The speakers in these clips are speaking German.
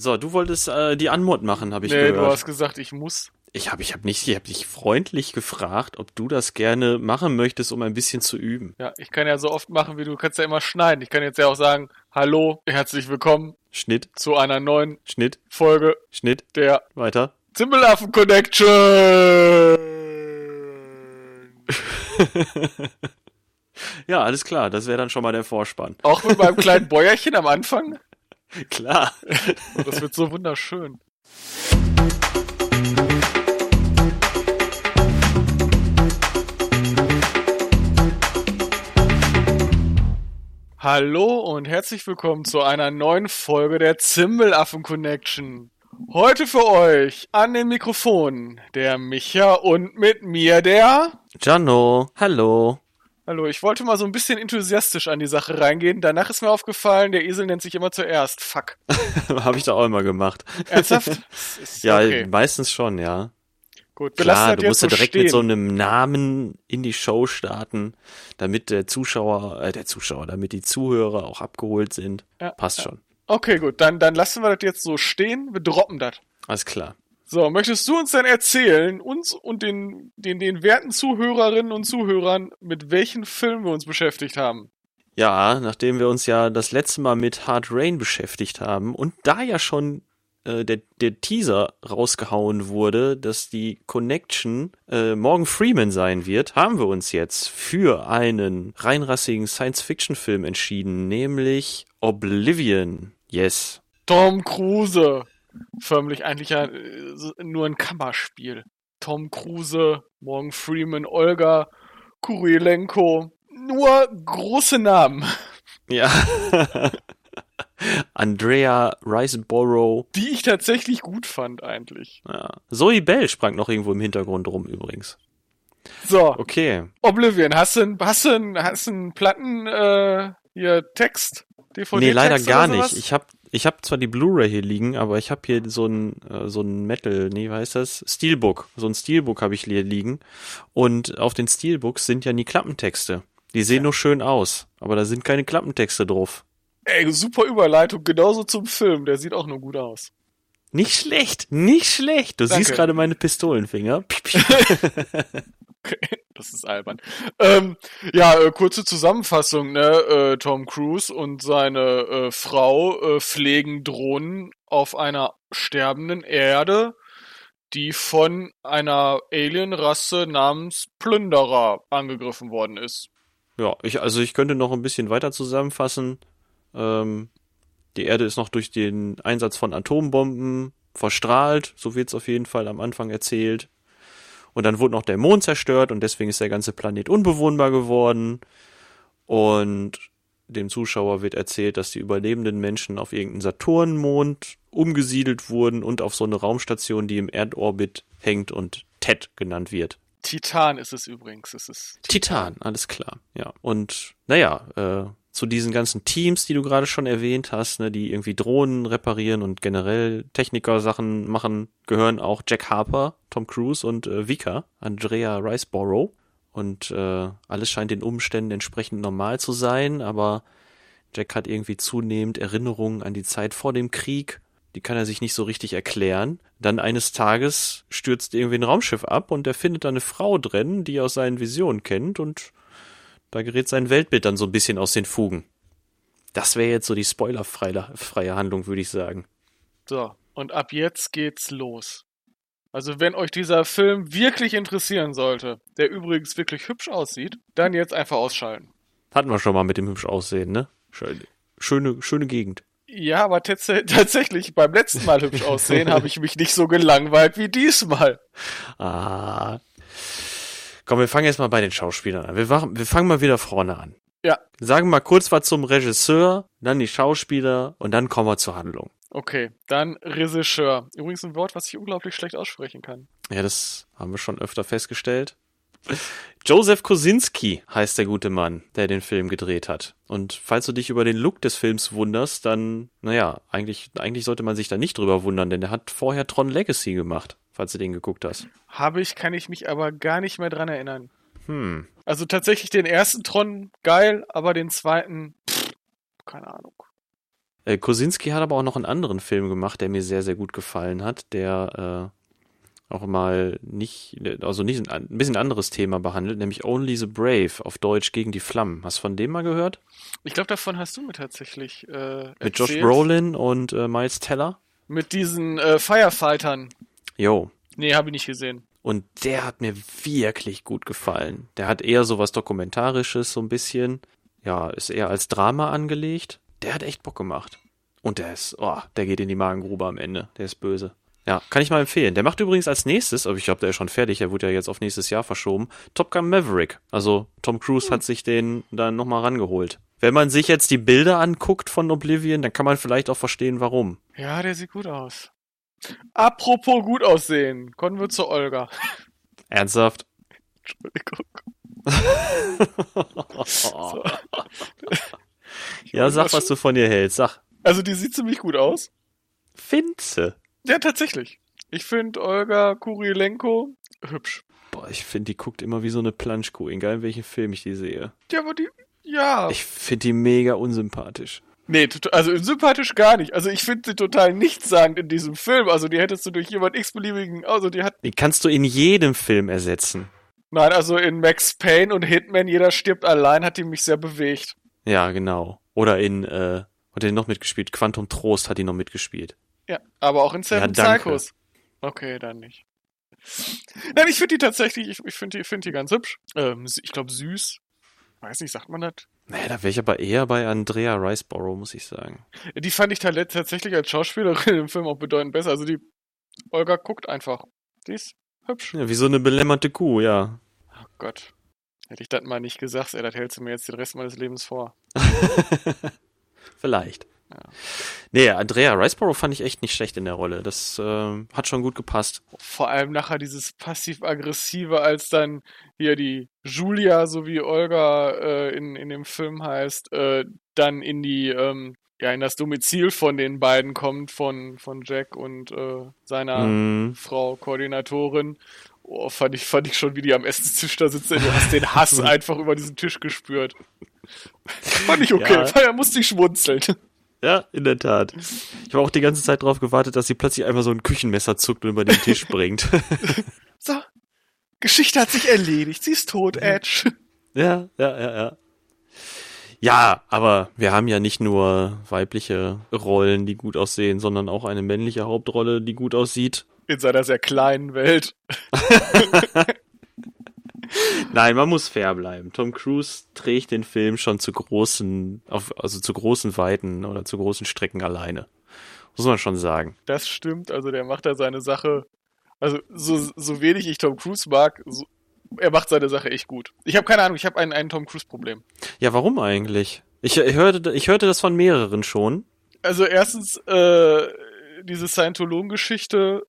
So, du wolltest äh, die Anmod machen, habe ich nee, gehört. du hast gesagt, ich muss. Ich habe ich hab nicht, ich habe dich freundlich gefragt, ob du das gerne machen möchtest, um ein bisschen zu üben. Ja, ich kann ja so oft machen, wie du kannst ja immer schneiden. Ich kann jetzt ja auch sagen, hallo, herzlich willkommen Schnitt, zu einer neuen Schnitt, Folge Schnitt, der weiter. Zimbelaffen Connection. ja, alles klar, das wäre dann schon mal der Vorspann. Auch mit meinem kleinen Bäuerchen am Anfang. Klar. Das wird so wunderschön. Hallo und herzlich willkommen zu einer neuen Folge der Zimbelaffen Connection. Heute für euch an den Mikrofonen der Micha und mit mir der. Gianno, hallo. Hallo, ich wollte mal so ein bisschen enthusiastisch an die Sache reingehen. Danach ist mir aufgefallen, der Esel nennt sich immer zuerst. Fuck. habe ich doch auch immer gemacht. Ernsthaft? Ja, okay. meistens schon, ja. Gut, Klar, du musst ja so direkt stehen. mit so einem Namen in die Show starten, damit der Zuschauer, äh, der Zuschauer, damit die Zuhörer auch abgeholt sind. Ja, Passt ja. schon. Okay, gut, dann, dann lassen wir das jetzt so stehen. Wir droppen das. Alles klar. So, möchtest du uns dann erzählen, uns und den, den, den werten Zuhörerinnen und Zuhörern, mit welchen Filmen wir uns beschäftigt haben? Ja, nachdem wir uns ja das letzte Mal mit Hard Rain beschäftigt haben und da ja schon äh, der, der Teaser rausgehauen wurde, dass die Connection äh, Morgan Freeman sein wird, haben wir uns jetzt für einen reinrassigen Science-Fiction-Film entschieden, nämlich Oblivion. Yes. Tom Cruise. Förmlich eigentlich ja äh, nur ein Kammerspiel. Tom Cruise, Morgan Freeman, Olga, Kurilenko. Nur große Namen, Ja. Andrea Riseborough. die ich tatsächlich gut fand eigentlich. Ja. Zoe Bell sprang noch irgendwo im Hintergrund rum übrigens. So, Okay. Oblivion, hast du einen, hast du einen, hast du einen Platten, äh, hier Text? DVD Nee, leider Text gar nicht. Ich habe ich hab zwar die Blu-ray hier liegen, aber ich habe hier so ein äh, so ein Metal, nee, wie heißt das? Steelbook. So ein Steelbook habe ich hier liegen und auf den Steelbooks sind ja nie Klappentexte. Die sehen nur schön aus, aber da sind keine Klappentexte drauf. Ey, super Überleitung, genauso zum Film, der sieht auch nur gut aus. Nicht schlecht, nicht schlecht. Du Danke. siehst gerade meine Pistolenfinger. Okay, das ist albern. Ähm, ja, äh, kurze Zusammenfassung, ne? Äh, Tom Cruise und seine äh, Frau äh, pflegen Drohnen auf einer sterbenden Erde, die von einer Alienrasse namens Plünderer angegriffen worden ist. Ja, ich, also ich könnte noch ein bisschen weiter zusammenfassen. Ähm, die Erde ist noch durch den Einsatz von Atombomben verstrahlt, so wird's auf jeden Fall am Anfang erzählt. Und dann wurde noch der Mond zerstört und deswegen ist der ganze Planet unbewohnbar geworden. Und dem Zuschauer wird erzählt, dass die überlebenden Menschen auf irgendeinen Saturnmond umgesiedelt wurden und auf so eine Raumstation, die im Erdorbit hängt und TED genannt wird. Titan ist es übrigens. Es ist Titan, alles klar, ja. Und naja, äh, zu diesen ganzen Teams, die du gerade schon erwähnt hast, ne, die irgendwie Drohnen reparieren und generell Techniker-Sachen machen, gehören auch Jack Harper, Tom Cruise und äh, Vika, Andrea Riceborough. Und äh, alles scheint den Umständen entsprechend normal zu sein, aber Jack hat irgendwie zunehmend Erinnerungen an die Zeit vor dem Krieg. Die kann er sich nicht so richtig erklären. Dann eines Tages stürzt irgendwie ein Raumschiff ab und er findet da eine Frau drin, die er aus seinen Visionen kennt und da gerät sein Weltbild dann so ein bisschen aus den Fugen. Das wäre jetzt so die spoilerfreie freie Handlung, würde ich sagen. So, und ab jetzt geht's los. Also wenn euch dieser Film wirklich interessieren sollte, der übrigens wirklich hübsch aussieht, dann jetzt einfach ausschalten. Hatten wir schon mal mit dem hübsch aussehen, ne? Schöne, schöne, schöne Gegend. Ja, aber tats tatsächlich beim letzten Mal hübsch aussehen habe ich mich nicht so gelangweilt wie diesmal. Ah. Komm, wir fangen jetzt mal bei den Schauspielern an. Wir, machen, wir fangen mal wieder vorne an. Ja, Sagen mal kurz was zum Regisseur, dann die Schauspieler und dann kommen wir zur Handlung. okay. Dann Regisseur. Übrigens ein Wort, was ich unglaublich schlecht aussprechen kann. Ja, das haben wir schon öfter festgestellt. Joseph Kosinski heißt der gute Mann, der den Film gedreht hat. Und falls du dich über den Look des Films wunderst, dann, naja, eigentlich, eigentlich sollte man sich da nicht drüber wundern, denn der hat vorher Tron Legacy gemacht, falls du den geguckt hast. Habe ich, kann ich mich aber gar nicht mehr dran erinnern. Hm. Also tatsächlich den ersten Tron geil, aber den zweiten, pff, keine Ahnung. Äh, Kosinski hat aber auch noch einen anderen Film gemacht, der mir sehr, sehr gut gefallen hat, der äh, auch mal nicht, also nicht ein, ein bisschen anderes Thema behandelt, nämlich Only the Brave, auf Deutsch gegen die Flammen. Hast du von dem mal gehört? Ich glaube, davon hast du mir tatsächlich äh, Mit Josh Brolin und äh, Miles Teller? Mit diesen äh, Firefightern. Jo. Nee, habe ich nicht gesehen. Und der hat mir wirklich gut gefallen. Der hat eher so was Dokumentarisches, so ein bisschen. Ja, ist eher als Drama angelegt. Der hat echt Bock gemacht. Und der ist, oh, der geht in die Magengrube am Ende. Der ist böse. Ja, kann ich mal empfehlen. Der macht übrigens als nächstes, aber ich glaube, der ist schon fertig, er wurde ja jetzt auf nächstes Jahr verschoben, Top Gun Maverick. Also Tom Cruise hm. hat sich den dann nochmal rangeholt. Wenn man sich jetzt die Bilder anguckt von Oblivion, dann kann man vielleicht auch verstehen, warum. Ja, der sieht gut aus. Apropos gut aussehen, kommen wir zu Olga. Ernsthaft? Entschuldigung. so. ja, sag, was du von ihr hältst, sag. Also, die sieht ziemlich gut aus. Finze? Ja, tatsächlich. Ich finde Olga Kurilenko hübsch. Boah, ich finde, die guckt immer wie so eine Planschkuh, egal in welchem Film ich die sehe. Ja, aber die, ja. Ich finde die mega unsympathisch. Nee, also sympathisch gar nicht. Also ich finde sie total nichtssagend in diesem Film. Also die hättest du durch jemand x-beliebigen, also die hat... Die kannst du in jedem Film ersetzen. Nein, also in Max Payne und Hitman, jeder stirbt allein, hat die mich sehr bewegt. Ja, genau. Oder in, äh, hat die noch mitgespielt? Quantum Trost hat die noch mitgespielt. Ja, aber auch in Seven ja, Psychos. Okay, dann nicht. Nein, ich finde die tatsächlich, ich, ich finde die, find die ganz hübsch. Ähm, ich glaube süß. Weiß nicht, sagt man das? Naja, da wäre ich aber eher bei Andrea Riceborough, muss ich sagen. Die fand ich tatsächlich als Schauspielerin im Film auch bedeutend besser. Also die Olga guckt einfach. Die ist hübsch. Ja, wie so eine belämmerte Kuh, ja. Oh Gott. Hätte ich das mal nicht gesagt, ey, das hältst du mir jetzt den Rest meines Lebens vor. Vielleicht. Ja. Nee, Andrea Riceborough fand ich echt nicht schlecht in der Rolle. Das äh, hat schon gut gepasst. Vor allem nachher dieses passiv-aggressive, als dann hier die Julia, so wie Olga äh, in, in dem Film heißt, äh, dann in die, ähm, ja, in das Domizil von den beiden kommt, von, von Jack und äh, seiner mm. Frau Koordinatorin. Oh, fand ich, fand ich schon, wie die am Essenstisch da sitzen. Du hast den Hass einfach über diesen Tisch gespürt. fand ich okay, ja. weil er musste ich schmunzeln. Ja, in der Tat. Ich habe auch die ganze Zeit darauf gewartet, dass sie plötzlich einfach so ein Küchenmesser zuckt und über den Tisch bringt. so, Geschichte hat sich erledigt. Sie ist tot, Edge. Ja, ja, ja, ja. Ja, aber wir haben ja nicht nur weibliche Rollen, die gut aussehen, sondern auch eine männliche Hauptrolle, die gut aussieht. In seiner sehr kleinen Welt. Nein, man muss fair bleiben. Tom Cruise trägt den Film schon zu großen, auf, also zu großen Weiten oder zu großen Strecken alleine. Muss man schon sagen. Das stimmt, also der macht da seine Sache. Also so, so wenig ich Tom Cruise mag, so, er macht seine Sache echt gut. Ich habe keine Ahnung, ich habe ein, ein Tom Cruise-Problem. Ja, warum eigentlich? Ich, ich, hörte, ich hörte das von mehreren schon. Also erstens, äh, diese Scientologen-Geschichte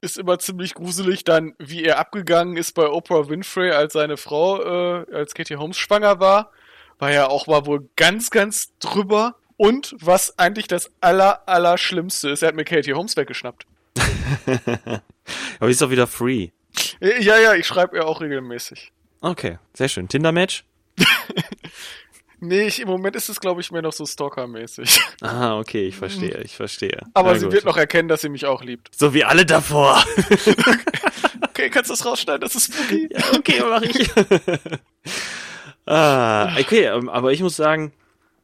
ist immer ziemlich gruselig. Dann, wie er abgegangen ist bei Oprah Winfrey, als seine Frau, äh, als Katie Holmes schwanger war, war ja auch mal wohl ganz, ganz drüber. Und was eigentlich das aller, aller Schlimmste ist, er hat mir Katie Holmes weggeschnappt. Aber ist doch wieder free. Ja, ja, ich schreibe ihr auch regelmäßig. Okay, sehr schön. Tinder-Match? Nee, ich, im Moment ist es, glaube ich, mehr noch so Stalker-mäßig. Ah, okay, ich verstehe, ich verstehe. Aber Na, sie gut. wird noch erkennen, dass sie mich auch liebt. So wie alle davor. okay, kannst du das rausschneiden? Das ist spooky. Ja, okay, mach ich. ah, okay, ähm, aber ich muss sagen,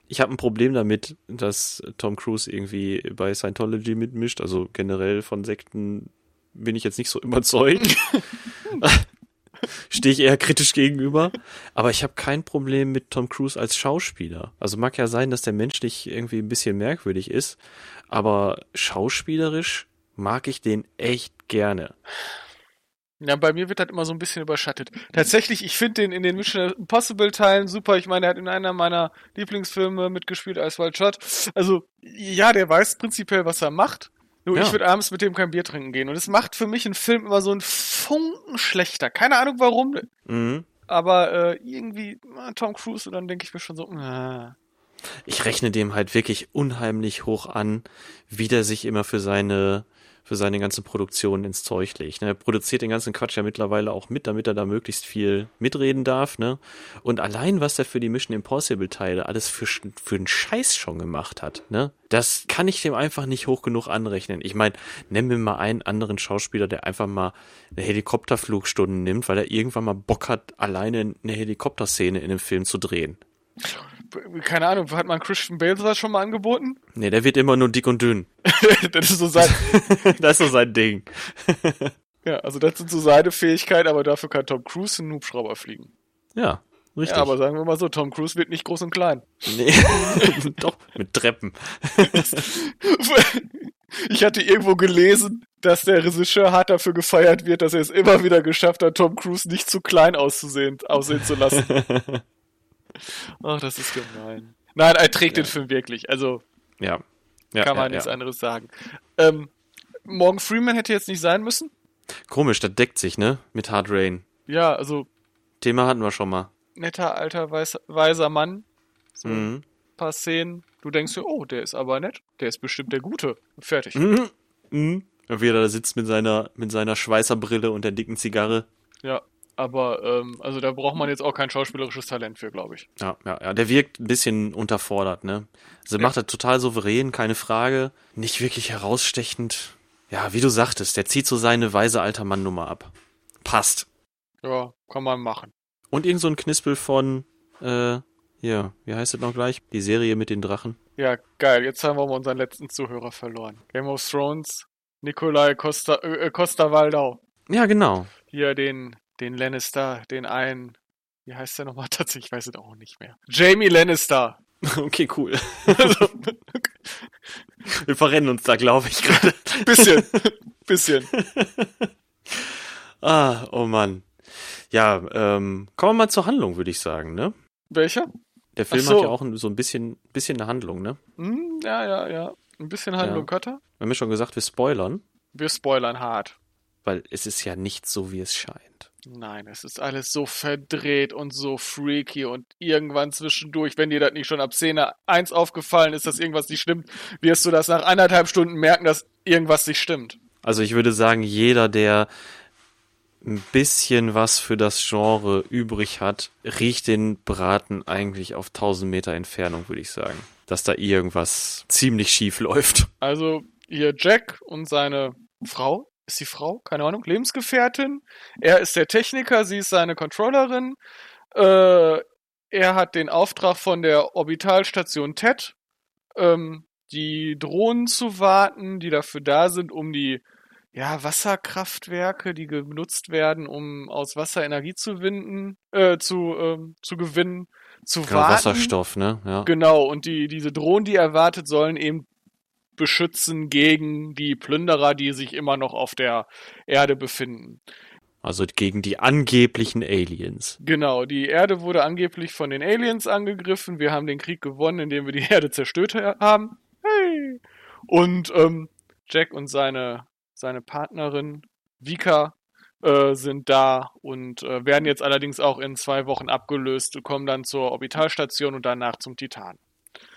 ich habe ein Problem damit, dass Tom Cruise irgendwie bei Scientology mitmischt. Also generell von Sekten bin ich jetzt nicht so überzeugt stehe ich eher kritisch gegenüber. Aber ich habe kein Problem mit Tom Cruise als Schauspieler. Also mag ja sein, dass der menschlich irgendwie ein bisschen merkwürdig ist, aber schauspielerisch mag ich den echt gerne. Ja, bei mir wird das immer so ein bisschen überschattet. Tatsächlich, ich finde den in den Mission Impossible Teilen super. Ich meine, er hat in einer meiner Lieblingsfilme mitgespielt als Wild Shot. Also, ja, der weiß prinzipiell, was er macht. Nur ja. ich würde abends mit dem kein Bier trinken gehen. Und es macht für mich einen Film immer so einen Funken schlechter. Keine Ahnung warum. Mhm. Aber äh, irgendwie äh, Tom Cruise und dann denke ich mir schon so, äh. Ich rechne dem halt wirklich unheimlich hoch an, wie der sich immer für seine für seine ganzen Produktionen ins Zeug legt. Ne? Er produziert den ganzen Quatsch ja mittlerweile auch mit, damit er da möglichst viel mitreden darf. Ne? Und allein, was er für die Mission Impossible Teile alles für, für einen Scheiß schon gemacht hat, ne? das kann ich dem einfach nicht hoch genug anrechnen. Ich meine, nenn mir mal einen anderen Schauspieler, der einfach mal eine Helikopterflugstunde nimmt, weil er irgendwann mal Bock hat, alleine eine Helikopterszene in einem Film zu drehen. Keine Ahnung, hat man Christian Bale sowas schon mal angeboten? Nee, der wird immer nur dick und dünn. das ist so sein. das ist so sein Ding. ja, also das sind so seine Fähigkeiten, aber dafür kann Tom Cruise einen Hubschrauber fliegen. Ja, richtig. Ja, aber sagen wir mal so, Tom Cruise wird nicht groß und klein. Nee, doch, mit Treppen. ich hatte irgendwo gelesen, dass der Regisseur hart dafür gefeiert wird, dass er es immer wieder geschafft hat, Tom Cruise nicht zu klein auszusehen, aussehen zu lassen. Ach, das ist gemein. Nein, er trägt ja. den Film wirklich. Also ja. ja kann man ja, nichts anderes sagen. Ähm, Morgan Freeman hätte jetzt nicht sein müssen. Komisch, das deckt sich, ne? Mit Hard Rain. Ja, also. Thema hatten wir schon mal. Netter, alter, weiß, weiser Mann. So mhm. ein paar Szenen. Du denkst dir, oh, der ist aber nett. Der ist bestimmt der Gute. Fertig. Mhm. Mhm. Wie er da sitzt mit seiner, mit seiner Schweißerbrille und der dicken Zigarre. Ja, aber ähm, also da braucht man jetzt auch kein schauspielerisches Talent für, glaube ich. Ja, ja, ja. Der wirkt ein bisschen unterfordert, ne? Also ja. macht er total souverän, keine Frage. Nicht wirklich herausstechend. Ja, wie du sagtest, der zieht so seine weise alter Mann-Nummer ab. Passt. Ja, kann man machen. Und irgend so ein Knispel von, äh, hier, wie heißt es noch gleich? Die Serie mit den Drachen. Ja, geil. Jetzt haben wir mal unseren letzten Zuhörer verloren. Game of Thrones, Nikolai Costa, äh, Costa Waldau. Ja, genau. Hier den den Lannister, den einen, wie heißt der nochmal tatsächlich? Ich weiß es auch nicht mehr. Jamie Lannister. Okay, cool. Also, Wir verrennen uns da, glaube ich, gerade. Bisschen. Bisschen. ah, oh Mann. Ja, ähm, kommen wir mal zur Handlung, würde ich sagen, ne? Welcher? Der Film so. hat ja auch so ein bisschen, bisschen eine Handlung, ne? Hm, ja, ja, ja. Ein bisschen Handlung ja. hat er. Wir haben ja schon gesagt, wir spoilern. Wir spoilern hart. Weil es ist ja nicht so, wie es scheint. Nein, es ist alles so verdreht und so freaky und irgendwann zwischendurch, wenn dir das nicht schon ab Szene 1 aufgefallen ist, dass irgendwas nicht stimmt, wirst du das nach anderthalb Stunden merken, dass irgendwas nicht stimmt. Also ich würde sagen, jeder, der ein bisschen was für das Genre übrig hat, riecht den Braten eigentlich auf 1000 Meter Entfernung, würde ich sagen. Dass da irgendwas ziemlich schief läuft. Also hier Jack und seine Frau, ist die Frau, keine Ahnung, Lebensgefährtin. Er ist der Techniker, sie ist seine Controllerin. Äh, er hat den Auftrag von der Orbitalstation TED, ähm, die Drohnen zu warten, die dafür da sind, um die ja, Wasserkraftwerke, die genutzt werden, um aus Wasser Energie zu winden, äh, zu, ähm, zu gewinnen, zu genau, warten. Wasserstoff, ne? Ja. Genau, und die, diese Drohnen, die erwartet, sollen eben beschützen gegen die Plünderer, die sich immer noch auf der Erde befinden. Also gegen die angeblichen Aliens. Genau, die Erde wurde angeblich von den Aliens angegriffen. Wir haben den Krieg gewonnen, indem wir die Erde zerstört haben. Hey! Und ähm, Jack und seine, seine Partnerin Vika äh, sind da und äh, werden jetzt allerdings auch in zwei Wochen abgelöst, kommen dann zur Orbitalstation und danach zum Titan.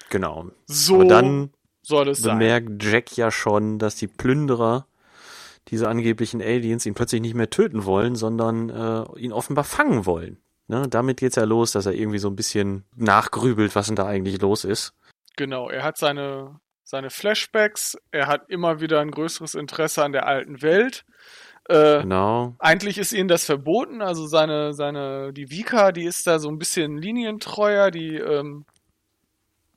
Genau. So Aber dann soll es bemerkt sein. Jack ja schon, dass die Plünderer, diese angeblichen Aliens, ihn plötzlich nicht mehr töten wollen, sondern äh, ihn offenbar fangen wollen. Ne? Damit geht's ja los, dass er irgendwie so ein bisschen nachgrübelt, was denn da eigentlich los ist. Genau, er hat seine, seine Flashbacks, er hat immer wieder ein größeres Interesse an der alten Welt. Äh, genau. Eigentlich ist ihnen das verboten, also seine, seine, die Vika, die ist da so ein bisschen linientreuer, die ähm,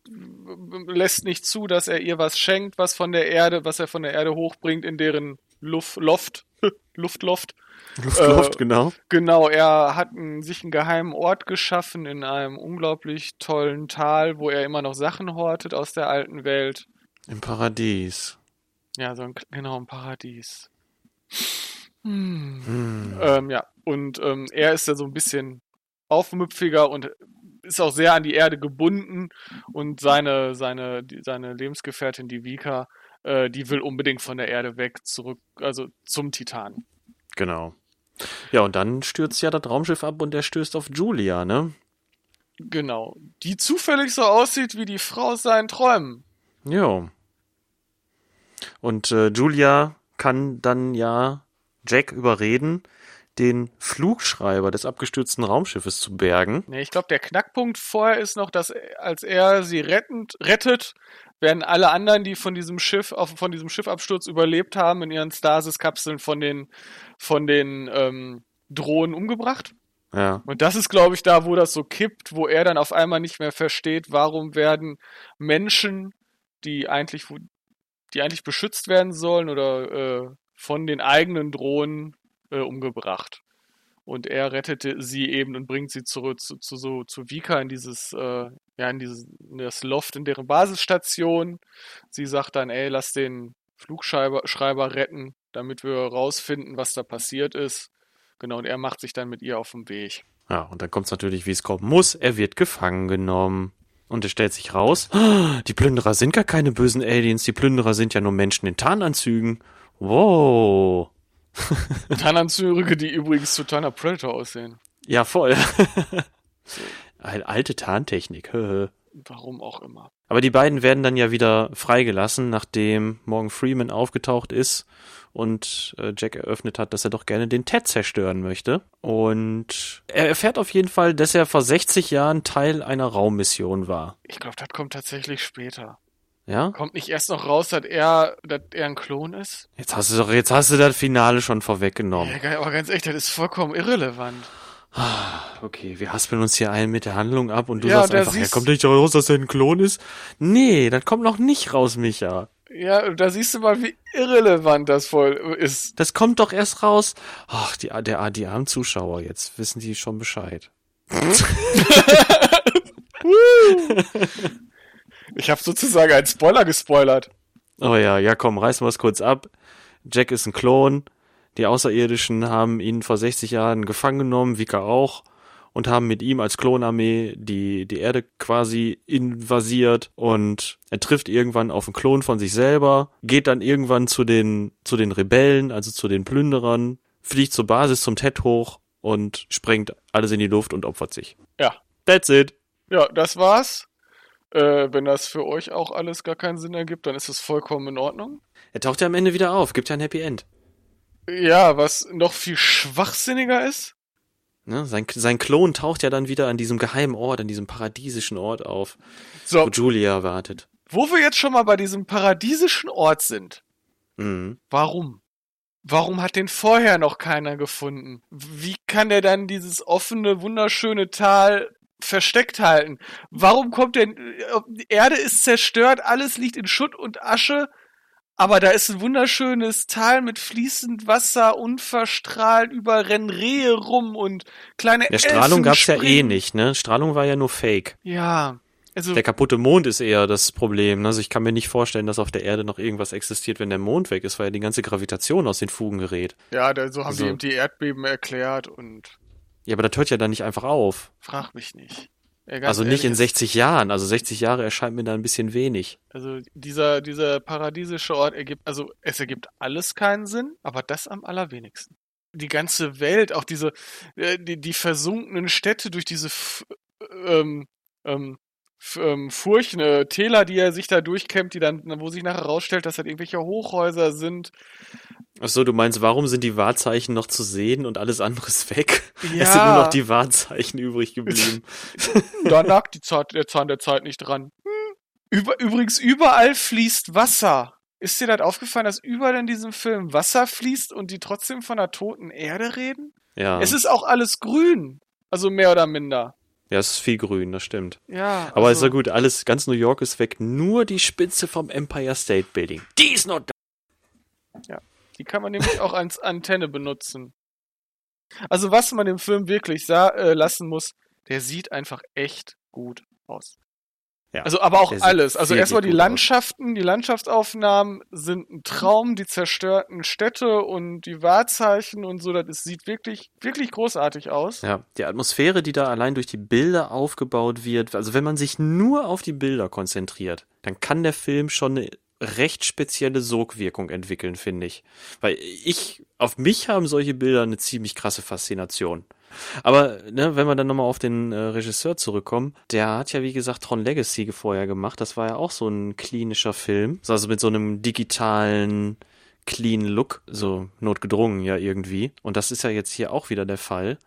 lässt nicht zu, dass er ihr was schenkt, was von der Erde, was er von der Erde hochbringt in deren Luft, Loft, Luftloft. Luftloft, äh, genau. Genau, er hat einen, sich einen geheimen Ort geschaffen in einem unglaublich tollen Tal, wo er immer noch Sachen hortet aus der alten Welt. Im Paradies. Ja, so ein, genau, im Paradies. Hm. Hm. Ähm, ja, und ähm, er ist ja so ein bisschen aufmüpfiger und ist auch sehr an die Erde gebunden und seine, seine, die, seine Lebensgefährtin, die Vika, äh, die will unbedingt von der Erde weg, zurück, also zum Titan. Genau. Ja, und dann stürzt ja das Raumschiff ab und er stößt auf Julia, ne? Genau. Die zufällig so aussieht wie die Frau aus seinen Träumen. Jo. Und äh, Julia kann dann ja Jack überreden, den Flugschreiber des abgestürzten Raumschiffes zu bergen. Nee, ich glaube, der Knackpunkt vorher ist noch, dass als er sie rettend, rettet, werden alle anderen, die von diesem Schiff, auf, von diesem Schiffabsturz überlebt haben, in ihren Stasis-Kapseln von den, von den ähm, Drohnen umgebracht. Ja. Und das ist, glaube ich, da, wo das so kippt, wo er dann auf einmal nicht mehr versteht, warum werden Menschen, die eigentlich, die eigentlich beschützt werden sollen oder äh, von den eigenen Drohnen äh, umgebracht. Und er rettete sie eben und bringt sie zurück zu, zu, so, zu Vika in dieses, äh, ja, in dieses, in das Loft in deren Basisstation. Sie sagt dann, ey, lass den Flugschreiber Schreiber retten, damit wir rausfinden, was da passiert ist. Genau, und er macht sich dann mit ihr auf den Weg. Ja, und dann kommt es natürlich, wie es kommen muss. Er wird gefangen genommen. Und es stellt sich raus, die Plünderer sind gar keine bösen Aliens, die Plünderer sind ja nur Menschen in Tarnanzügen. Wow. Tarnanzüge, die übrigens zu Tarner Predator aussehen. Ja, voll. Alte Tarntechnik. Warum auch immer. Aber die beiden werden dann ja wieder freigelassen, nachdem Morgan Freeman aufgetaucht ist und äh, Jack eröffnet hat, dass er doch gerne den Ted zerstören möchte. Und er erfährt auf jeden Fall, dass er vor 60 Jahren Teil einer Raummission war. Ich glaube, das kommt tatsächlich später. Ja? Kommt nicht erst noch raus, dass er, dass er ein Klon ist? Jetzt hast du doch, jetzt hast du das Finale schon vorweggenommen. Ja, aber ganz echt, das ist vollkommen irrelevant. Okay, wir haspeln uns hier ein mit der Handlung ab und du Ja, sagst einfach, ja, kommt nicht raus, dass er ein Klon ist? Nee, das kommt noch nicht raus, Micha. Ja, da siehst du mal, wie irrelevant das voll ist. Das kommt doch erst raus. Ach, die, der, die armen Zuschauer, jetzt wissen die schon Bescheid. Ich habe sozusagen einen Spoiler gespoilert. Oh ja, ja komm, reißen wir es kurz ab. Jack ist ein Klon. Die Außerirdischen haben ihn vor 60 Jahren gefangen genommen, Vika auch, und haben mit ihm als Klonarmee die, die Erde quasi invasiert und er trifft irgendwann auf einen Klon von sich selber, geht dann irgendwann zu den, zu den Rebellen, also zu den Plünderern, fliegt zur Basis zum Ted hoch und sprengt alles in die Luft und opfert sich. Ja. That's it. Ja, das war's. Äh, wenn das für euch auch alles gar keinen Sinn ergibt, dann ist es vollkommen in Ordnung. Er taucht ja am Ende wieder auf, gibt ja ein Happy End. Ja, was noch viel schwachsinniger ist. Ne? Sein, sein Klon taucht ja dann wieder an diesem geheimen Ort, an diesem paradiesischen Ort auf, So, wo Julia wartet. wo wir jetzt schon mal bei diesem paradiesischen Ort sind. Mhm. Warum? Warum hat den vorher noch keiner gefunden? Wie kann der dann dieses offene, wunderschöne Tal versteckt halten? Warum kommt denn, die Erde ist zerstört, alles liegt in Schutt und Asche, aber da ist ein wunderschönes Tal mit fließend Wasser, unverstrahlt, überall rennen Rehe rum und kleine Ja, Strahlung Elfen gab's ja eh nicht, ne? Strahlung war ja nur Fake. Ja, also Der kaputte Mond ist eher das Problem. ne? Also ich kann mir nicht vorstellen, dass auf der Erde noch irgendwas existiert, wenn der Mond weg ist, weil ja die ganze Gravitation aus den Fugen gerät. ja, da, so haben Also- die eben die Erdbeben erklärt und Ja, aber das hört ja dann nicht einfach auf. frag mich nicht. Ganz Also nicht in es- 60 Jahren. Also 60 Jahre erscheint mir da ein bisschen wenig. Also dieser, dieser paradiesische Ort ergibt, also es ergibt alles keinen Sinn, aber das am allerwenigsten. Die ganze Welt, auch diese, äh, die, die versunkenen Städte durch diese ähm, ähm, ähm, Furchen, Täler, die er sich da durchkämmt, die dann, wo sich nachher herausstellt, dass das irgendwelche Hochhäuser sind. Ach so, du meinst, warum sind die Wahrzeichen noch zu sehen und alles andere ist weg? Ja. Es sind nur noch die Wahrzeichen übrig geblieben. Da nagt die Zeit, der Zahn der Zeit nicht dran. Hm. Über, übrigens, überall fließt Wasser. Ist dir das aufgefallen, dass überall in diesem Film Wasser fließt und die trotzdem von einer toten Erde reden? Ja. Es ist auch alles grün. Also mehr oder minder. ja, es ist viel grün, das stimmt. Ja. Aber ist also, ja gut, alles, ganz New York ist weg, nur die Spitze vom Empire State Building. Die ist noch da. Die kann man nämlich auch als Antenne benutzen. Also was man im Film wirklich sah, äh, lassen muss, der sieht einfach echt gut aus. Ja, Also aber auch alles. Also erstmal die gut aus. Landschaften, die Landschaftsaufnahmen sind ein Traum, die zerstörten Städte und die Wahrzeichen und so, das sieht wirklich, wirklich großartig aus. Ja, die Atmosphäre, die da allein durch die Bilder aufgebaut wird, also wenn man sich nur auf die Bilder konzentriert, dann kann der Film schon eine recht spezielle Sogwirkung entwickeln, finde ich. Weil ich, auf mich haben solche Bilder eine ziemlich krasse Faszination. Aber ne, wenn wir dann nochmal auf den äh, Regisseur zurückkommen, der hat ja wie gesagt Tron Legacy vorher gemacht. Das war ja auch so ein klinischer Film. Also mit so einem digitalen clean Look, so notgedrungen ja irgendwie. Und das ist ja jetzt hier auch wieder der Fall.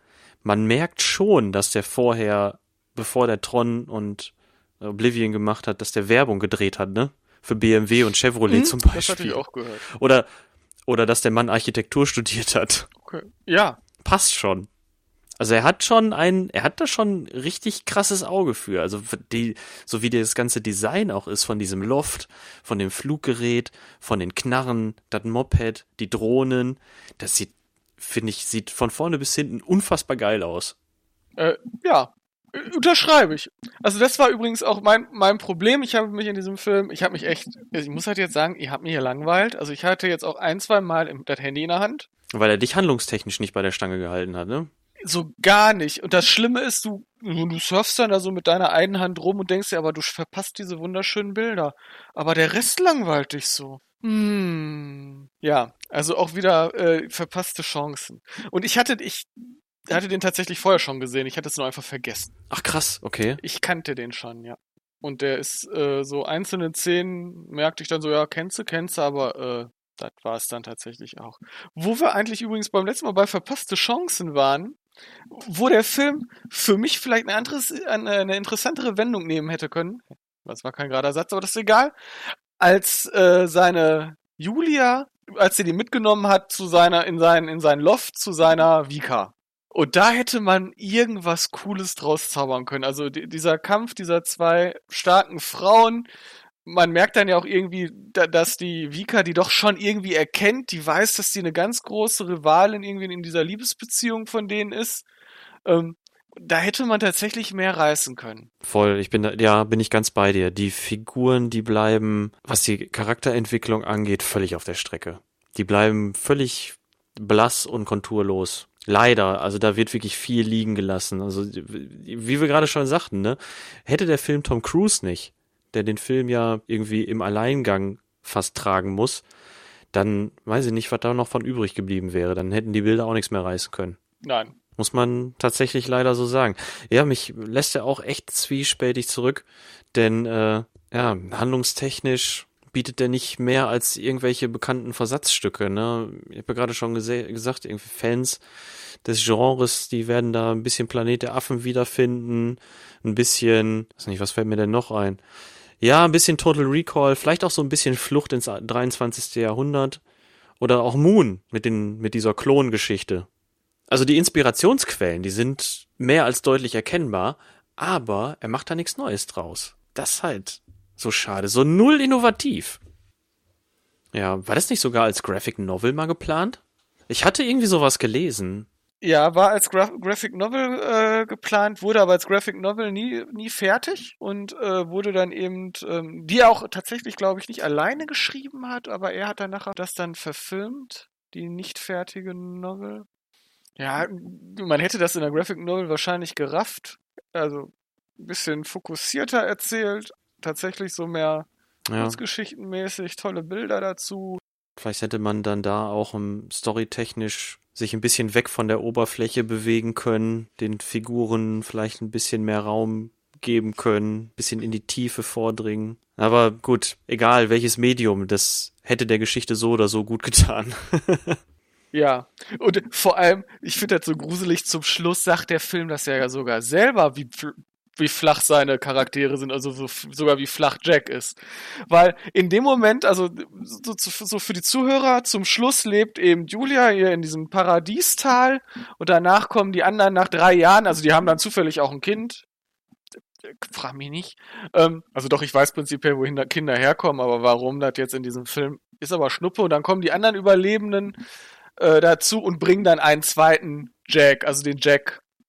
Man merkt schon, dass der vorher, bevor der Tron und Oblivion gemacht hat, dass der Werbung gedreht hat, ne? Für BMW und Chevrolet Hm, zum Beispiel. Das hatte ich auch gehört. Oder, oder dass der Mann Architektur studiert hat. Okay. Ja, Passt schon. Also er hat schon ein, er hat da schon richtig krasses Auge für. Also die, so wie das ganze Design auch ist von diesem Loft, von dem Fluggerät, von den Knarren, das Moped, die Drohnen, das sieht, finde ich, sieht von vorne bis hinten unfassbar geil aus. Äh, ja, unterschreibe ich. Also das war übrigens auch mein, mein Problem. Ich habe mich in diesem Film, ich habe mich echt, ich muss halt jetzt sagen, ich habe mich hier langweilt. Also ich hatte jetzt auch ein, zwei Mal im, das Handy in der Hand. Weil er dich handlungstechnisch nicht bei der Stange gehalten hat, ne? So gar nicht. Und das Schlimme ist, du, du surfst dann da so mit deiner einen Hand rum und denkst dir, aber du verpasst diese wunderschönen Bilder. Aber der Rest langweilt dich so. Hm. Ja, also auch wieder äh, verpasste Chancen. Und ich hatte, ich hatte den tatsächlich vorher schon gesehen. Ich hatte es nur einfach vergessen. Ach krass, okay. Ich kannte den schon, ja. Und der ist äh, so einzelne Szenen, merkte ich dann so, ja, kennst du, kennst du, aber äh, das war es dann tatsächlich auch. Wo wir eigentlich übrigens beim letzten Mal bei verpasste Chancen waren, wo der Film für mich vielleicht eine, anderes, eine, eine interessantere Wendung nehmen hätte können. Das war kein gerader Satz, aber das ist egal. Als äh, seine Julia, als sie die mitgenommen hat zu seiner, in sein, in sein Loft zu seiner Vika. Und da hätte man irgendwas Cooles draus zaubern können. Also die, dieser Kampf dieser zwei starken Frauen, man merkt dann ja auch irgendwie, da, dass die Vika die doch schon irgendwie erkennt, die weiß, dass die eine ganz große Rivalin irgendwie in dieser Liebesbeziehung von denen ist. Ähm, da hätte man tatsächlich mehr reißen können. Voll, ich bin da, ja, bin ich ganz bei dir. Die Figuren, die bleiben, was die Charakterentwicklung angeht, völlig auf der Strecke. Die bleiben völlig blass und konturlos. Leider, also da wird wirklich viel liegen gelassen. Also wie wir gerade schon sagten, ne, hätte der Film Tom Cruise nicht, der den Film ja irgendwie im Alleingang fast tragen muss, dann weiß ich nicht, was da noch von übrig geblieben wäre. Dann hätten die Bilder auch nichts mehr reißen können. Nein. Muss man tatsächlich leider so sagen. Ja, mich lässt er auch echt zwiespältig zurück, denn äh, ja, handlungstechnisch bietet er nicht mehr als irgendwelche bekannten Versatzstücke. Ne? Ich habe ja gerade schon gesagt, irgendwie Fans des Genres, die werden da ein bisschen Planet der Affen wiederfinden, ein bisschen, weiß nicht, was fällt mir denn noch ein? Ja, ein bisschen Total Recall, vielleicht auch so ein bisschen Flucht ins 23. Jahrhundert oder auch Moon mit den mit dieser Klongeschichte. Also die Inspirationsquellen, die sind mehr als deutlich erkennbar, aber er macht da nichts Neues draus. Das halt so schade, so null innovativ. Ja, war das nicht sogar als Graphic Novel mal geplant? Ich hatte irgendwie sowas gelesen. Ja, war als Gra Graphic Novel äh, geplant, wurde aber als Graphic Novel nie, nie fertig und äh, wurde dann eben, ähm, die auch tatsächlich, glaube ich, nicht alleine geschrieben hat, aber er hat dann nachher das dann verfilmt, die nicht fertige Novel. Ja, man hätte das in der Graphic Novel wahrscheinlich gerafft, also ein bisschen fokussierter erzählt, tatsächlich so mehr Ja, kurzgeschichtenmäßig, tolle Bilder dazu. vielleicht hätte man dann da auch um, storytechnisch sich ein bisschen weg von der Oberfläche bewegen können, den Figuren vielleicht ein bisschen mehr Raum geben können, ein bisschen in die Tiefe vordringen. Aber gut, egal welches Medium, das hätte der Geschichte so oder so gut getan. Ja, und vor allem, ich finde das so gruselig, zum Schluss sagt der Film das ja sogar selber, wie, wie flach seine Charaktere sind, also so, sogar wie flach Jack ist. Weil in dem Moment, also so, so für die Zuhörer, zum Schluss lebt eben Julia hier in diesem Paradiestal und danach kommen die anderen nach drei Jahren, also die haben dann zufällig auch ein Kind. Frag mich nicht. Ähm, also doch, ich weiß prinzipiell, wohin da Kinder herkommen, aber warum das jetzt in diesem Film ist aber Schnuppe und dann kommen die anderen Überlebenden äh, dazu und bringen dann einen zweiten Jack, also den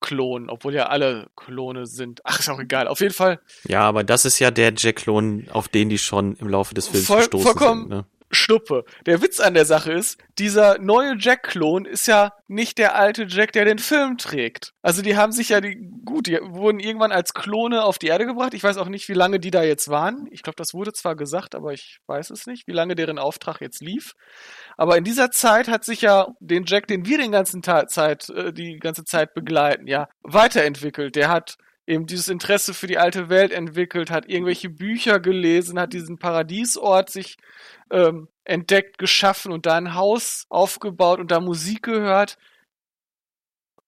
Jack-Klon, obwohl ja alle Klone sind. Ach, ist auch egal. Auf jeden Fall ja, aber das ist ja der Jack-Klon, auf den die schon im Laufe des Films Voll- gestoßen vollkommen. sind. Ne? Schnuppe. Der Witz an der Sache ist, dieser neue Jack-Klon ist ja nicht der alte Jack, der den Film trägt. Also die haben sich ja die, gut, die wurden irgendwann als Klone auf die Erde gebracht. Ich weiß auch nicht, wie lange die da jetzt waren. Ich glaube, das wurde zwar gesagt, aber ich weiß es nicht, wie lange deren Auftrag jetzt lief. Aber in dieser Zeit hat sich ja den Jack, den wir den ganzen Zeit, äh, die ganze Zeit begleiten, ja, weiterentwickelt. Der hat eben dieses Interesse für die alte Welt entwickelt, hat irgendwelche Bücher gelesen, hat diesen Paradiesort sich ähm, entdeckt, geschaffen und da ein Haus aufgebaut und da Musik gehört.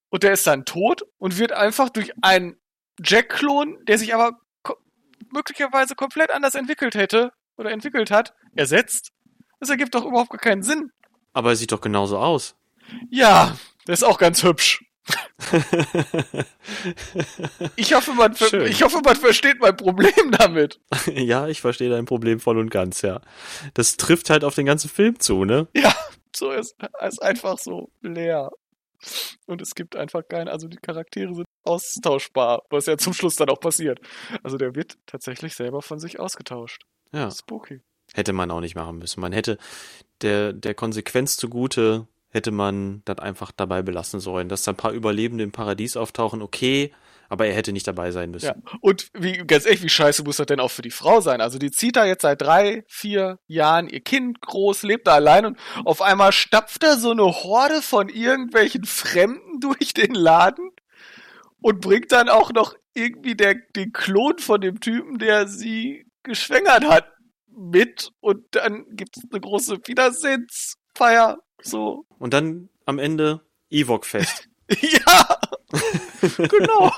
Und der ist dann tot und wird einfach durch einen Jack-Klon, der sich aber ko möglicherweise komplett anders entwickelt hätte oder entwickelt hat, ersetzt. Das ergibt doch überhaupt gar keinen Sinn. Aber er sieht doch genauso aus. Ja, der ist auch ganz hübsch. Ich, hoffe, man ich hoffe, man versteht mein Problem damit. ja, ich verstehe dein Problem voll und ganz, ja. Das trifft halt auf den ganzen Film zu, ne? Ja, so ist es einfach so leer. Und es gibt einfach keinen, also die Charaktere sind austauschbar, was ja zum Schluss dann auch passiert. Also der wird tatsächlich selber von sich ausgetauscht. Ja. Spooky. Hätte man auch nicht machen müssen. Man hätte der, der Konsequenz zugute hätte man das einfach dabei belassen sollen. Dass da ein paar Überlebende im Paradies auftauchen, okay, aber er hätte nicht dabei sein müssen. Ja. Und wie, ganz ehrlich, wie scheiße muss das denn auch für die Frau sein? Also die zieht da jetzt seit drei, vier Jahren ihr Kind groß, lebt da allein und auf einmal stapft da so eine Horde von irgendwelchen Fremden durch den Laden und bringt dann auch noch irgendwie der, den Klon von dem Typen, der sie geschwängert hat, mit und dann gibt's eine große Wiedersehensfeier so. Und dann am Ende Ewok-Fest. ja! genau.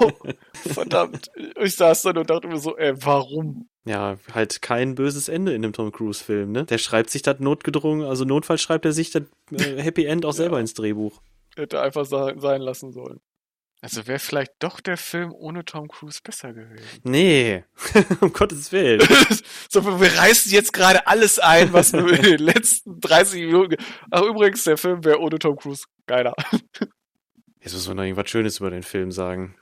Verdammt. Ich saß dann und dachte mir so, ey, warum? Ja, halt kein böses Ende in dem Tom Cruise-Film, ne? Der schreibt sich das notgedrungen, also notfalls schreibt er sich das äh, Happy End auch selber ja. ins Drehbuch. Hätte einfach sein lassen sollen. Also wäre vielleicht doch der Film ohne Tom Cruise besser gewesen. Nee, um Gottes Willen. so, wir reißen jetzt gerade alles ein, was wir in den letzten 30 Minuten. Ach, übrigens, der Film wäre ohne Tom Cruise geiler. Jetzt muss man noch irgendwas Schönes über den Film sagen.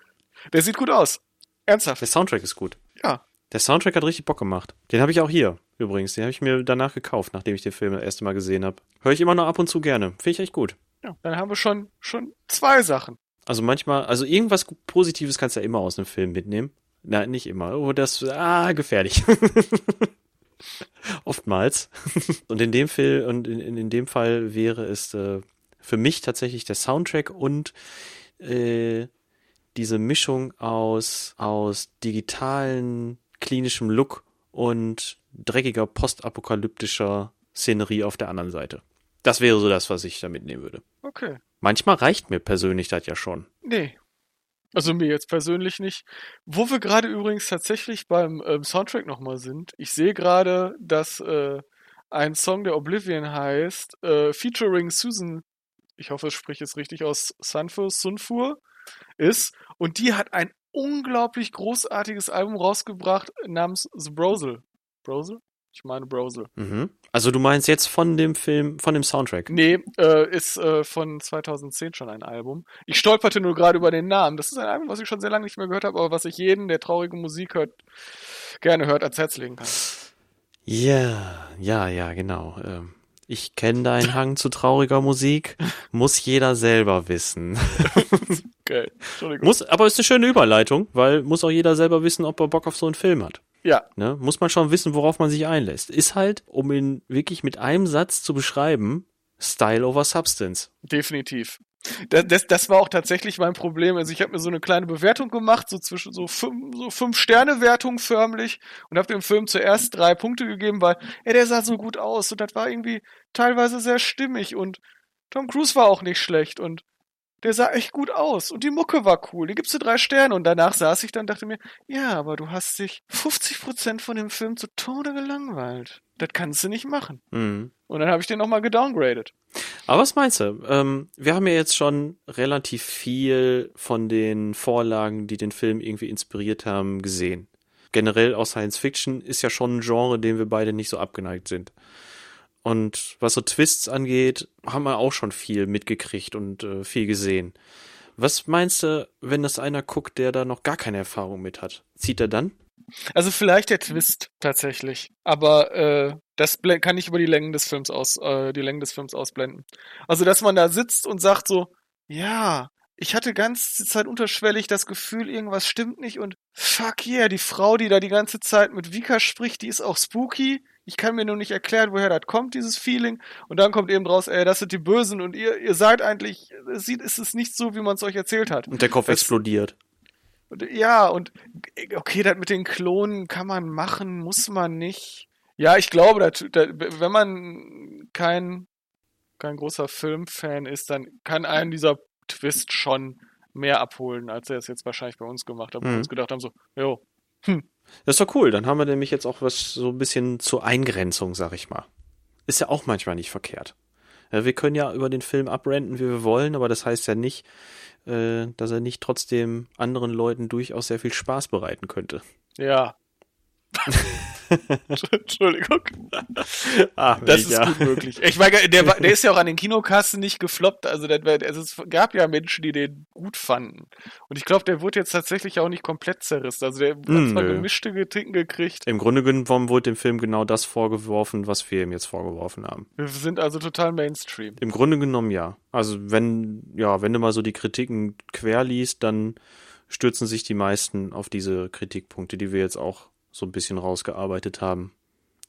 Der sieht gut aus. Ernsthaft. Der Soundtrack ist gut. Ja. Der Soundtrack hat richtig Bock gemacht. Den habe ich auch hier, übrigens. Den habe ich mir danach gekauft, nachdem ich den Film das erste Mal gesehen habe. Höre ich immer noch ab und zu gerne. Finde ich echt gut. Ja, dann haben wir schon, schon zwei Sachen. Also manchmal, also irgendwas Positives kannst du ja immer aus einem Film mitnehmen. Nein, nicht immer. Oh, das, ah, gefährlich. Oftmals. und in dem Fall, und in, in dem Fall wäre es äh, für mich tatsächlich der Soundtrack und äh, diese Mischung aus, aus digitalen, klinischem Look und dreckiger postapokalyptischer Szenerie auf der anderen Seite. Das wäre so das, was ich da mitnehmen würde. Okay. Manchmal reicht mir persönlich das ja schon. Nee. Also mir jetzt persönlich nicht. Wo wir gerade übrigens tatsächlich beim ähm, Soundtrack nochmal sind. Ich sehe gerade, dass äh, ein Song, der Oblivion heißt, äh, featuring Susan, ich hoffe, es spricht jetzt richtig aus, Sunfur, Sunfur, ist. Und die hat ein unglaublich großartiges Album rausgebracht namens The Browser. Browser? Ich meine Browser. Mhm. Also du meinst jetzt von dem Film, von dem Soundtrack? Nee, äh, ist äh, von 2010 schon ein Album. Ich stolperte nur gerade über den Namen. Das ist ein Album, was ich schon sehr lange nicht mehr gehört habe, aber was ich jeden, der traurige Musik hört, gerne hört, ans Herz legen kann. Ja, ja, ja, genau. Ähm, ich kenne deinen Hang zu trauriger Musik. Muss jeder selber wissen. okay, Entschuldigung. Muss, aber ist eine schöne Überleitung, weil muss auch jeder selber wissen, ob er Bock auf so einen Film hat. Ja. Ne? Muss man schon wissen, worauf man sich einlässt. Ist halt, um ihn wirklich mit einem Satz zu beschreiben, Style over Substance. Definitiv. Das, das, das war auch tatsächlich mein Problem. Also ich habe mir so eine kleine Bewertung gemacht, so zwischen so fünf, so fünf Sterne Wertung förmlich und habe dem Film zuerst drei Punkte gegeben, weil ey, der sah so gut aus und das war irgendwie teilweise sehr stimmig und Tom Cruise war auch nicht schlecht und der sah echt gut aus und die Mucke war cool. Die gibst du drei Sterne und danach saß ich dann und dachte mir, ja, aber du hast dich 50% von dem Film zu Tode gelangweilt. Das kannst du nicht machen. Mhm. Und dann habe ich den nochmal gedowngraded. Aber was meinst du? Ähm, wir haben ja jetzt schon relativ viel von den Vorlagen, die den Film irgendwie inspiriert haben, gesehen. Generell aus Science Fiction ist ja schon ein Genre, dem wir beide nicht so abgeneigt sind. Und was so Twists angeht, haben wir auch schon viel mitgekriegt und äh, viel gesehen. Was meinst du, wenn das einer guckt, der da noch gar keine Erfahrung mit hat? Zieht er dann? Also vielleicht der Twist tatsächlich, aber äh, das kann ich über die Längen des Films aus, äh, die Längen des Films ausblenden. Also dass man da sitzt und sagt so, ja, ich hatte ganze Zeit unterschwellig das Gefühl, irgendwas stimmt nicht und fuck yeah, die Frau, die da die ganze Zeit mit Vika spricht, die ist auch spooky. Ich kann mir nur nicht erklären, woher das kommt, dieses Feeling. Und dann kommt eben raus, ey, das sind die Bösen und ihr, ihr seid eigentlich, es ist nicht so, wie man es euch erzählt hat. Und der Kopf das, explodiert. Ja, und okay, das mit den Klonen kann man machen, muss man nicht. Ja, ich glaube, dass, dass, wenn man kein, kein großer Filmfan ist, dann kann einen dieser Twist schon mehr abholen, als er es jetzt wahrscheinlich bei uns gemacht hat. Wo wir Mhm. uns gedacht haben, so, jo, Das ist doch cool. Dann haben wir nämlich jetzt auch was so ein bisschen zur Eingrenzung, sag ich mal. Ist ja auch manchmal nicht verkehrt. Wir können ja über den Film abrenten, wie wir wollen, aber das heißt ja nicht, äh, dass er nicht trotzdem anderen Leuten durchaus sehr viel Spaß bereiten könnte. ja. Entschuldigung. Ah, Das ist gut möglich. Ich meine, der, der ist ja auch an den Kinokassen nicht gefloppt. Also, wär- also es gab ja Menschen, die den gut fanden. Und ich glaube, der wurde jetzt tatsächlich auch nicht komplett zerrissen. Also, der hat Mm, zwar nö. gemischte Kritiken gekriegt. Im Grunde genommen wurde dem Film genau das vorgeworfen, was wir ihm jetzt vorgeworfen haben. Wir sind also total Mainstream. Im Grunde genommen ja. Also wenn, ja, wenn du mal so die Kritiken quer liest, dann stürzen sich die meisten auf diese Kritikpunkte, die wir jetzt auch so ein bisschen rausgearbeitet haben.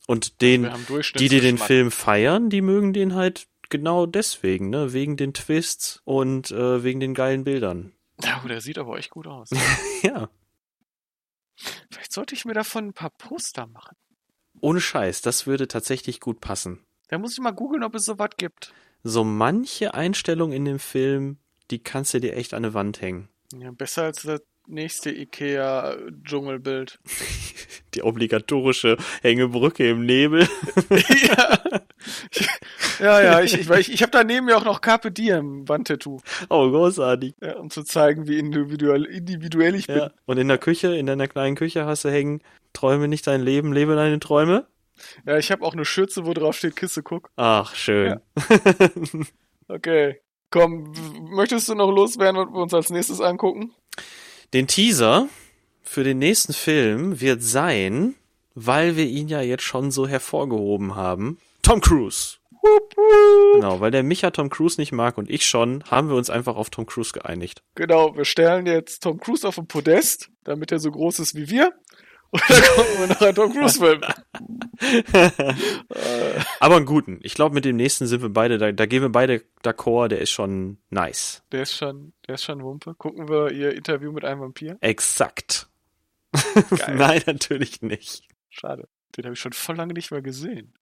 Und den, haben die, die den. Film feiern, die mögen den halt genau deswegen, ne? Wegen den Twists und äh, wegen den geilen Bildern. Ja, der sieht aber echt gut aus. Ja. Vielleicht sollte ich mir davon ein paar Poster machen. Ohne Scheiß, das würde tatsächlich gut passen. Da muss ich mal googeln, ob es sowas gibt. So manche Einstellung in dem Film, die kannst du dir echt an eine Wand hängen. Ja, besser als das nächste Ikea-Dschungelbild. Die obligatorische Hängebrücke im Nebel. ja. ja, ja, ich, ich, ich, ich habe daneben ja auch noch Carpe Diem Wandtattoo, Oh, großartig. ja, um zu zeigen, wie individuell, individuell ich bin. Ja. Und in der Küche, in deiner kleinen Küche hast du hängen, träume nicht dein Leben, lebe deine Träume. Ja, ich habe auch eine Schürze, wo drauf steht, Kisse, guck. Ach, schön. Okay. Komm, möchtest du noch loswerden, was wir uns als nächstes angucken? Den Teaser für den nächsten Film wird sein, weil wir ihn ja jetzt schon so hervorgehoben haben, Tom Cruise. Genau, weil der Micha Tom Cruise nicht mag und ich schon, haben wir uns einfach auf Tom Cruise geeinigt. Genau, wir stellen jetzt Tom Cruise auf ein Podest, damit er so groß ist wie wir. Und dann wir noch einen Tom Cruise-Film. äh, Aber einen guten. Ich glaube, mit dem nächsten sind wir beide, da, da gehen wir beide d'accord, der ist schon nice. der ist schon, der ist schon Wumpe. Gucken wir ihr Interview mit einem Vampir? Exakt. Nein, natürlich nicht. Schade. Den habe ich schon voll lange nicht mehr gesehen.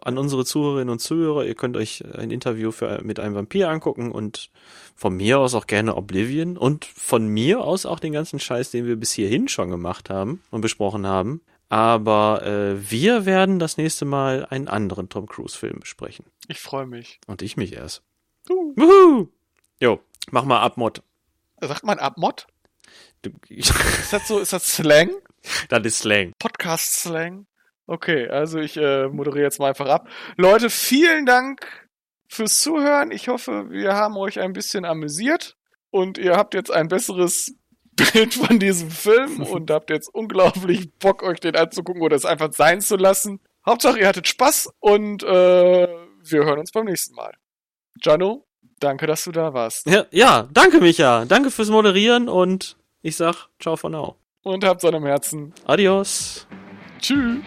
An unsere Zuhörerinnen und Zuhörer, ihr könnt euch ein Interview für, mit einem Vampir angucken und von mir aus auch gerne Oblivion und von mir aus auch den ganzen Scheiß, den wir bis hierhin schon gemacht haben und besprochen haben. Aber äh, wir werden das nächste Mal einen anderen Tom Cruise-Film besprechen. Ich freue mich. Und ich mich erst. Uh, Wuhu! Jo, mach mal Abmod. sagt man Abmod? Ist das so, ist das Slang? Das ist Slang. Podcast-Slang? Okay, also ich äh, moderiere jetzt mal einfach ab. Leute, vielen Dank fürs Zuhören. Ich hoffe, wir haben euch ein bisschen amüsiert und ihr habt jetzt ein besseres Bild von diesem Film und habt jetzt unglaublich Bock, euch den anzugucken oder es einfach sein zu lassen. Hauptsache, ihr hattet Spaß und äh, wir hören uns beim nächsten Mal. Jano, danke, dass du da warst. Ja, ja, danke Micha. Danke fürs Moderieren und ich sag ciao for now. Und habt Sonne im Herzen. Adios. Tschüss.